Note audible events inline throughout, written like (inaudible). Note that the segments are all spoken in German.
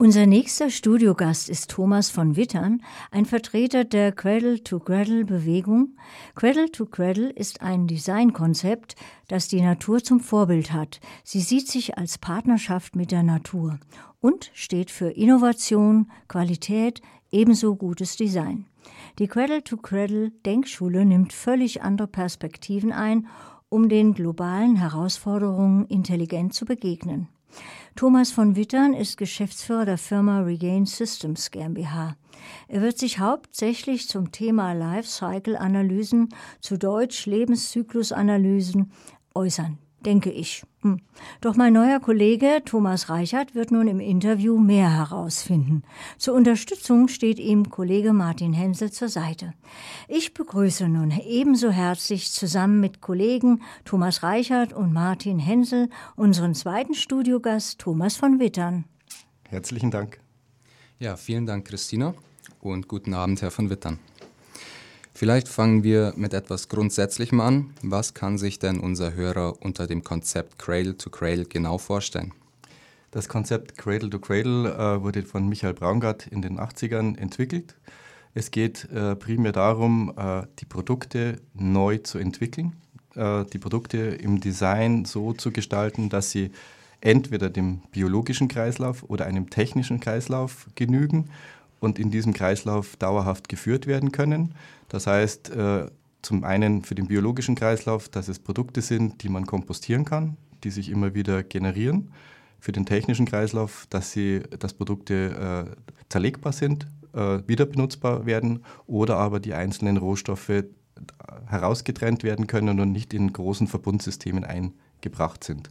Unser nächster Studiogast ist Thomas von Wittern, ein Vertreter der Cradle-to-Cradle-Bewegung. Cradle-to-Cradle ist ein Designkonzept, das die Natur zum Vorbild hat. Sie sieht sich als Partnerschaft mit der Natur und steht für Innovation, Qualität, ebenso gutes Design. Die Cradle-to-Cradle-Denkschule nimmt völlig andere Perspektiven ein, um den globalen Herausforderungen intelligent zu begegnen. Thomas von Wittern ist Geschäftsführer der Firma Regain Systems GmbH. Er wird sich hauptsächlich zum Thema Lifecycle-Analysen, zu Deutsch Lebenszyklusanalysen, äußern denke ich. Hm. Doch mein neuer Kollege Thomas Reichert wird nun im Interview mehr herausfinden. Zur Unterstützung steht ihm Kollege Martin Hensel zur Seite. Ich begrüße nun ebenso herzlich zusammen mit Kollegen Thomas Reichert und Martin Hensel unseren zweiten Studiogast Thomas von Wittern. Herzlichen Dank. Ja, vielen Dank, Christina, und guten Abend, Herr von Wittern. Vielleicht fangen wir mit etwas Grundsätzlichem an. Was kann sich denn unser Hörer unter dem Konzept Cradle to Cradle genau vorstellen? Das Konzept Cradle to Cradle äh, wurde von Michael Braungart in den 80ern entwickelt. Es geht äh, primär darum, äh, die Produkte neu zu entwickeln, äh, die Produkte im Design so zu gestalten, dass sie entweder dem biologischen Kreislauf oder einem technischen Kreislauf genügen und in diesem Kreislauf dauerhaft geführt werden können. Das heißt, äh, zum einen für den biologischen Kreislauf, dass es Produkte sind, die man kompostieren kann, die sich immer wieder generieren. Für den technischen Kreislauf, dass, sie, dass Produkte äh, zerlegbar sind, äh, wieder benutzbar werden oder aber die einzelnen Rohstoffe äh, herausgetrennt werden können und nicht in großen Verbundsystemen eingebracht sind.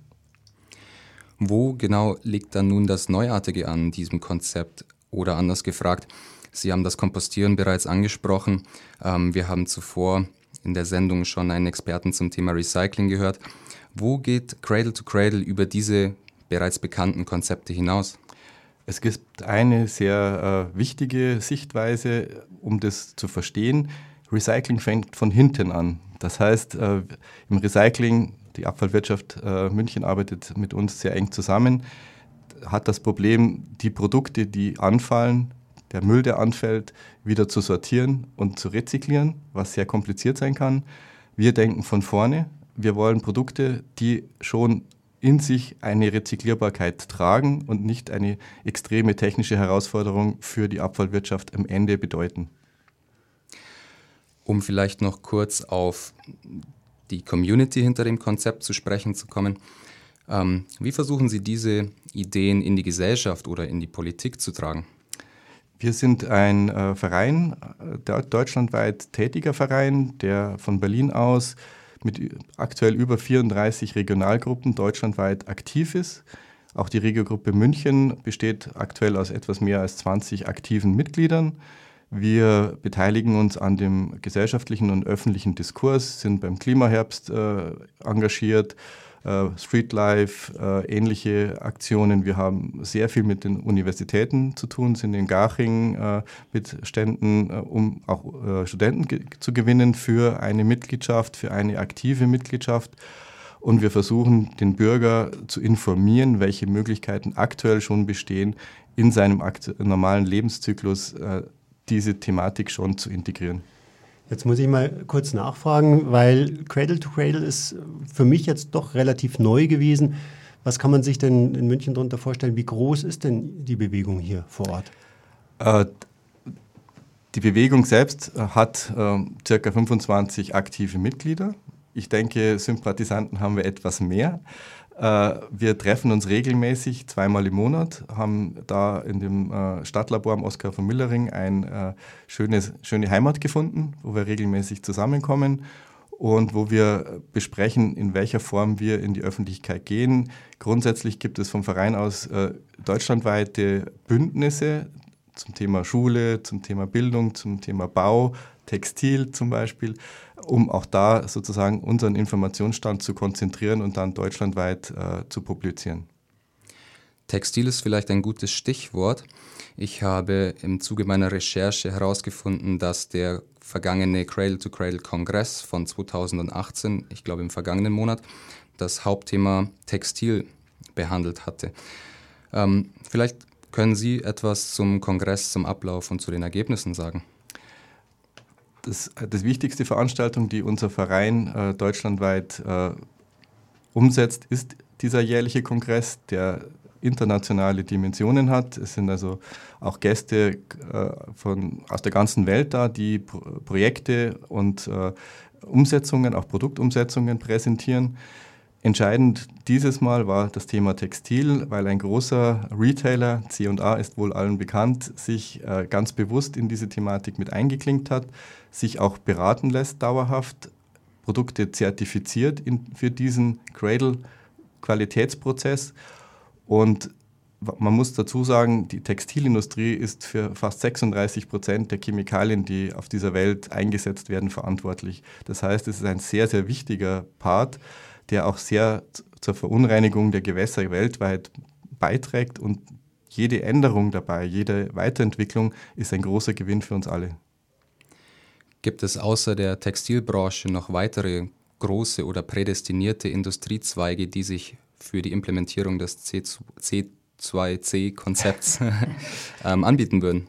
Wo genau liegt dann nun das Neuartige an diesem Konzept? Oder anders gefragt, Sie haben das Kompostieren bereits angesprochen. Ähm, wir haben zuvor in der Sendung schon einen Experten zum Thema Recycling gehört. Wo geht Cradle to Cradle über diese bereits bekannten Konzepte hinaus? Es gibt eine sehr äh, wichtige Sichtweise, um das zu verstehen. Recycling fängt von hinten an. Das heißt, äh, im Recycling, die Abfallwirtschaft äh, München arbeitet mit uns sehr eng zusammen hat das Problem, die Produkte, die anfallen, der Müll, der anfällt, wieder zu sortieren und zu rezyklieren, was sehr kompliziert sein kann. Wir denken von vorne. Wir wollen Produkte, die schon in sich eine Rezyklierbarkeit tragen und nicht eine extreme technische Herausforderung für die Abfallwirtschaft am Ende bedeuten. Um vielleicht noch kurz auf die Community hinter dem Konzept zu sprechen zu kommen. Ähm, wie versuchen Sie diese Ideen in die Gesellschaft oder in die Politik zu tragen? Wir sind ein äh, Verein, äh, deutschlandweit tätiger Verein, der von Berlin aus mit aktuell über 34 Regionalgruppen deutschlandweit aktiv ist. Auch die Regiogruppe München besteht aktuell aus etwas mehr als 20 aktiven Mitgliedern. Wir beteiligen uns an dem gesellschaftlichen und öffentlichen Diskurs, sind beim Klimaherbst äh, engagiert, Streetlife, äh, ähnliche Aktionen. Wir haben sehr viel mit den Universitäten zu tun, sind in Garching äh, mit Ständen, um auch Studenten zu gewinnen für eine Mitgliedschaft, für eine aktive Mitgliedschaft. Und wir versuchen, den Bürger zu informieren, welche Möglichkeiten aktuell schon bestehen, in seinem normalen Lebenszyklus diese Thematik schon zu integrieren. Jetzt muss ich mal kurz nachfragen, weil Cradle to Cradle ist für mich jetzt doch relativ neu gewesen. Was kann man sich denn in München darunter vorstellen? Wie groß ist denn die Bewegung hier vor Ort? Äh, die Bewegung selbst äh, hat äh, circa 25 aktive Mitglieder. Ich denke, Sympathisanten haben wir etwas mehr. Äh, wir treffen uns regelmäßig zweimal im Monat, haben da in dem äh, Stadtlabor am Oskar von Müllering eine äh, schönes, schöne Heimat gefunden, wo wir regelmäßig zusammenkommen und wo wir besprechen, in welcher Form wir in die Öffentlichkeit gehen. Grundsätzlich gibt es vom Verein aus deutschlandweite Bündnisse zum Thema Schule, zum Thema Bildung, zum Thema Bau, Textil zum Beispiel, um auch da sozusagen unseren Informationsstand zu konzentrieren und dann deutschlandweit äh, zu publizieren. Textil ist vielleicht ein gutes Stichwort. Ich habe im Zuge meiner Recherche herausgefunden, dass der vergangene Cradle-to-Cradle-Kongress von 2018, ich glaube im vergangenen Monat, das Hauptthema Textil behandelt hatte. Ähm, vielleicht Können Sie etwas zum Kongress, zum Ablauf und zu den Ergebnissen sagen? Das, das wichtigste Veranstaltung, die unser Verein äh, deutschlandweit äh, umsetzt, ist dieser jährliche Kongress, der internationale Dimensionen hat. Es sind also auch Gäste äh, von, aus der ganzen Welt da, die Pro Projekte und äh, Umsetzungen, auch Produktumsetzungen präsentieren. Entscheidend dieses Mal war das Thema Textil, weil ein großer Retailer, C&A ist wohl allen bekannt, sich äh, ganz bewusst in diese Thematik mit eingeklinkt hat, sich auch beraten lässt dauerhaft, Produkte zertifiziert in, für diesen Cradle-Qualitätsprozess und man muss dazu sagen, die Textilindustrie ist für fast 36 Prozent der Chemikalien, die auf dieser Welt eingesetzt werden, verantwortlich. Das heißt, es ist ein sehr, sehr wichtiger Part, der auch sehr zur Verunreinigung der Gewässer weltweit beiträgt und jede Änderung dabei, jede Weiterentwicklung ist ein großer Gewinn für uns alle. Gibt es außer der Textilbranche noch weitere große oder prädestinierte Industriezweige, die sich für die Implementierung des C2C-Konzepts (laughs) ähm, anbieten würden?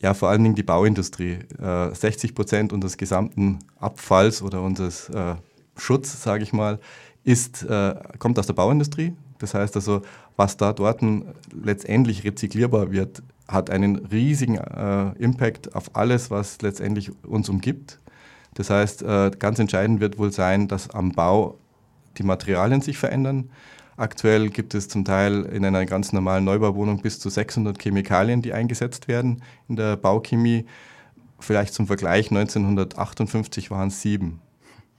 Ja, vor allen Dingen die Bauindustrie. Äh, 60 Prozent unseres gesamten Abfalls oder unseres äh, Schutz, sage ich mal, ist, äh, kommt aus der Bauindustrie. Das heißt also, was da dort letztendlich rezyklierbar wird, hat einen riesigen äh, Impact auf alles, was letztendlich uns umgibt. Das heißt, äh, ganz entscheidend wird wohl sein, dass am Bau die Materialien sich verändern. Aktuell gibt es zum Teil in einer ganz normalen Neubauwohnung bis zu 600 Chemikalien, die eingesetzt werden in der Bauchemie. Vielleicht zum Vergleich, 1958 waren es sieben.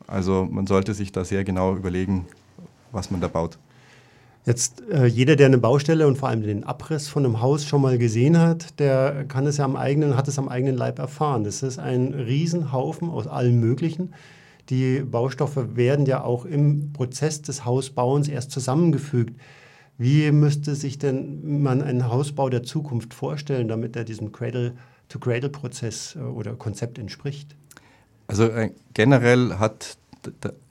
Also man sollte sich da sehr genau überlegen, was man da baut. Jetzt äh, jeder, der eine Baustelle und vor allem den Abriss von einem Haus schon mal gesehen hat, der kann es ja am eigenen, hat es am eigenen Leib erfahren. Das ist ein Riesenhaufen aus allen möglichen. Die Baustoffe werden ja auch im Prozess des Hausbauens erst zusammengefügt. Wie müsste sich denn man einen Hausbau der Zukunft vorstellen, damit er diesem Cradle-to-Cradle-Prozess äh, oder Konzept entspricht? Also äh, generell hat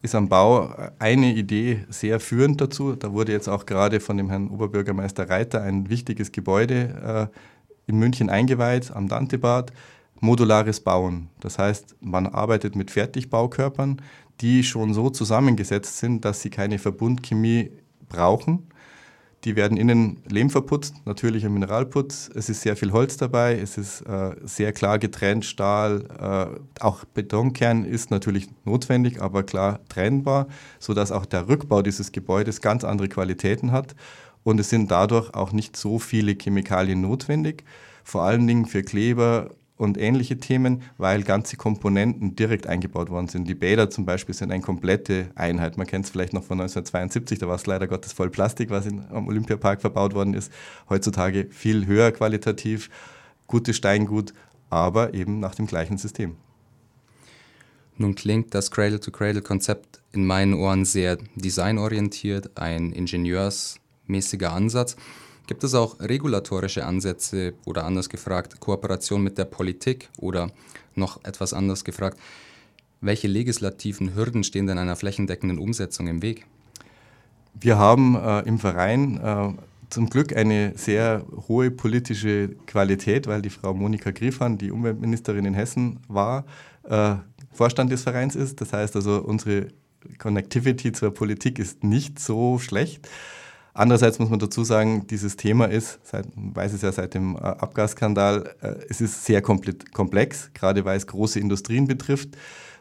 ist am Bau eine Idee sehr führend dazu. Da wurde jetzt auch gerade von dem Herrn Oberbürgermeister Reiter ein wichtiges Gebäude äh, in München eingeweiht, am Dantebad. Modulares Bauen. Das heißt, man arbeitet mit Fertigbaukörpern, die schon so zusammengesetzt sind, dass sie keine Verbundchemie brauchen die werden innen Lehm verputzt, natürlicher Mineralputz. Es ist sehr viel Holz dabei, es ist äh, sehr klar getrennt, Stahl, äh, auch Betonkern ist natürlich notwendig, aber klar trennbar, sodass auch der Rückbau dieses Gebäudes ganz andere Qualitäten hat. Und es sind dadurch auch nicht so viele Chemikalien notwendig. Vor allen Dingen für Kleber und ähnliche Themen, weil ganze Komponenten direkt eingebaut worden sind. Die Bäder zum Beispiel sind eine komplette Einheit. Man kennt es vielleicht noch von 1972, da war es leider Gottes voll Plastik, was in, am Olympiapark verbaut worden ist. Heutzutage viel höher qualitativ, gutes Steingut, aber eben nach dem gleichen System. Nun klingt das Cradle-to-Cradle-Konzept in meinen Ohren sehr designorientiert, ein ingenieursmäßiger Ansatz. Gibt es auch regulatorische Ansätze oder anders gefragt, Kooperation mit der Politik oder noch etwas anders gefragt, welche legislativen Hürden stehen denn einer flächendeckenden Umsetzung im Weg? Wir haben äh, im Verein äh, zum Glück eine sehr hohe politische Qualität, weil die Frau Monika Griffan, die Umweltministerin in Hessen war, äh, Vorstand des Vereins ist. Das heißt also, unsere Connectivity zur Politik ist nicht so schlecht. Andererseits muss man dazu sagen, dieses Thema ist, seit, man weiß es ja seit dem äh, Abgasskandal, äh, es ist sehr komplex, gerade weil es große Industrien betrifft.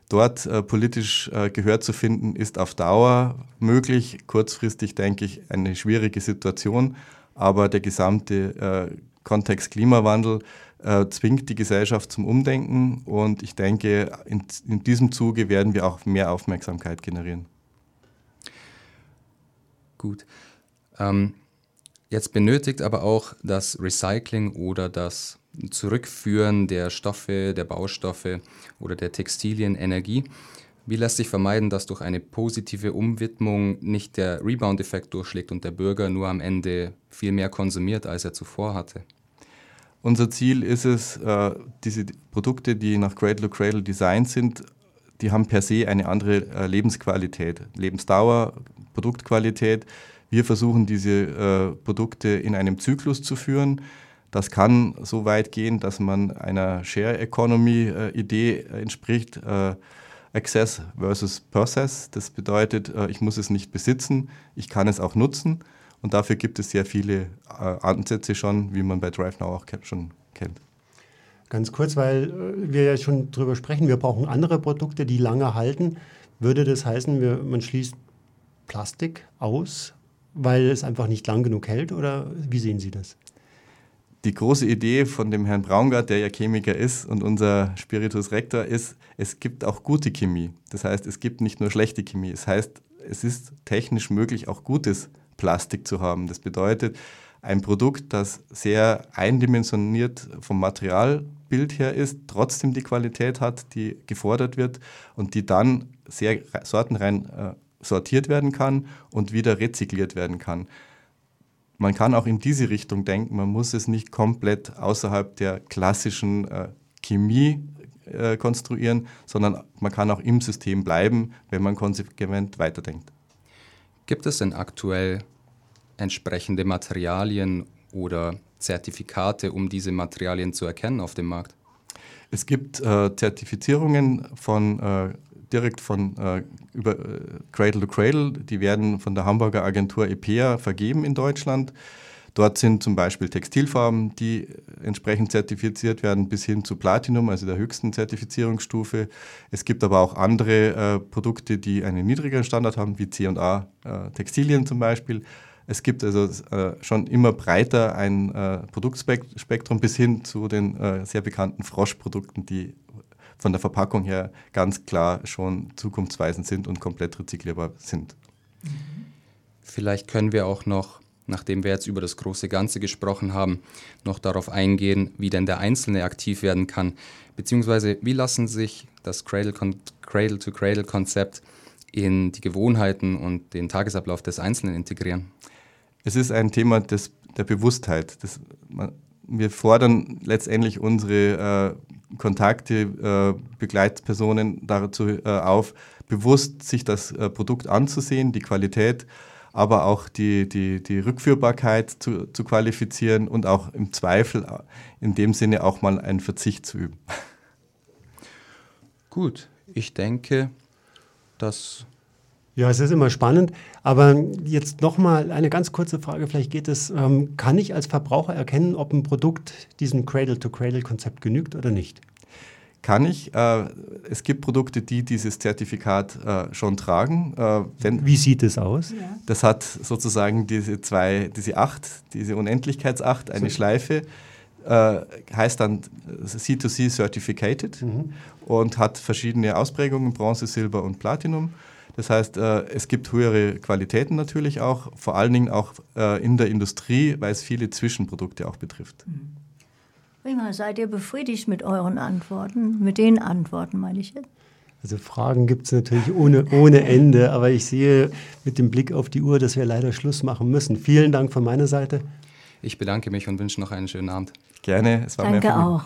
Dort äh, politisch Gehör zu finden, ist auf Dauer möglich. Kurzfristig denke ich eine schwierige Situation, aber der gesamte Kontext Klimawandel zwingt die Gesellschaft zum Umdenken und ich denke, in, in diesem Zuge werden wir auch mehr Aufmerksamkeit generieren. Gut. Ähm, jetzt benötigt aber auch das Recycling oder das Zurückführen der Stoffe, der Baustoffe oder der Textilien Energie. Wie lässt sich vermeiden, dass durch eine positive Umwidmung nicht der Rebound-Effekt durchschlägt und der Bürger nur am Ende viel mehr konsumiert, als er zuvor hatte? Unser Ziel ist es, äh, diese Produkte, die nach Cradle to Cradle designt sind, die haben per se eine andere äh, Lebensqualität, Lebensdauer, Produktqualität Wir versuchen diese äh, Produkte in einem Zyklus zu führen. Das kann so weit gehen, dass man einer Share Economy äh, entspricht. Äh, Access versus Process. Das bedeutet, äh, ich muss es nicht besitzen, ich kann es auch nutzen. Und dafür gibt es sehr viele äh, Ansätze schon, wie man bei DriveNow auch schon kennt. Ganz kurz, weil äh, wir ja schon drüber sprechen, wir brauchen andere Produkte, die lange halten. Würde das heißen, wir, man schließt Plastik aus, weil es einfach nicht lang genug hält? Oder wie sehen Sie das? Die große Idee von dem Herrn Braungart, der ja Chemiker ist und unser Spiritus Rector ist, es gibt auch gute Chemie. Das heißt, es gibt nicht nur schlechte Chemie. Das heißt, es ist technisch möglich, auch gutes Plastik zu haben. Das bedeutet, ein Produkt, das sehr eindimensioniert vom Materialbild her ist, trotzdem die Qualität hat, die gefordert wird und die dann sehr sortenrein äh, sortiert werden kann und wieder rezykliert werden kann. Man kann auch in diese Richtung denken, man muss es nicht komplett außerhalb der klassischen äh, Chemie äh, konstruieren, sondern man kann auch im System bleiben, wenn man konsequent weiterdenkt. Gibt es denn aktuell entsprechende Materialien oder Zertifikate, um diese Materialien zu erkennen auf dem Markt? Es gibt äh, Zertifizierungen von äh, direkt von äh, über äh, Cradle to Cradle, die werden von der Hamburger Agentur EPEA vergeben in Deutschland. Dort sind zum Beispiel Textilfarben, die entsprechend zertifiziert werden, bis hin zu Platinum, also der höchsten Zertifizierungsstufe. Es gibt aber auch andere äh, Produkte, die einen niedrigeren Standard haben, wie C&A äh, Textilien zum Beispiel. Es gibt also äh, schon immer breiter ein äh, Produktspektrum bis hin zu den äh, sehr bekannten Froschprodukten, die von der Verpackung her ganz klar schon zukunftsweisend sind und komplett rezyklierbar sind. Vielleicht können wir auch noch, nachdem wir jetzt über das große Ganze gesprochen haben, noch darauf eingehen, wie denn der Einzelne aktiv werden kann, beziehungsweise wie lassen sich das Cradle-to-Cradle-Konzept in die Gewohnheiten und den Tagesablauf des Einzelnen integrieren? Es ist ein Thema des, der Bewusstheit. Das, man, wir fordern letztendlich unsere äh, Kontakte, äh, Begleitpersonen dazu äh, auf, bewusst sich das äh, Produkt anzusehen, die Qualität, aber auch die, die, die Rückführbarkeit zu, zu qualifizieren und auch im Zweifel in dem Sinne auch mal einen Verzicht zu üben. Gut, ich denke, dass ja, es ist immer spannend. Aber jetzt nochmal eine ganz kurze Frage. Vielleicht geht es, ähm, kann ich als Verbraucher erkennen, ob ein Produkt diesem Cradle-to-Cradle-Konzept genügt oder nicht? Kann ich. Äh, es gibt Produkte, die dieses Zertifikat äh, schon tragen. Äh, wenn, Wie sieht es aus? Das hat sozusagen diese zwei, diese Acht, diese Unendlichkeitsacht, eine so. Schleife. Äh, heißt dann C2C Certificated mhm. und hat verschiedene Ausprägungen, Bronze, Silber und Platinum. Das heißt, äh, es gibt höhere Qualitäten natürlich auch, vor allen Dingen auch äh, in der Industrie, weil es viele Zwischenprodukte auch betrifft. Mhm. Prima, seid ihr befriedigt mit euren Antworten? Mit den Antworten meine ich jetzt? Also Fragen gibt es natürlich ohne, ohne Ende, aber ich sehe mit dem Blick auf die Uhr, dass wir leider Schluss machen müssen. Vielen Dank von meiner Seite. Ich bedanke mich und wünsche noch einen schönen Abend. Gerne, es war Danke mir auch.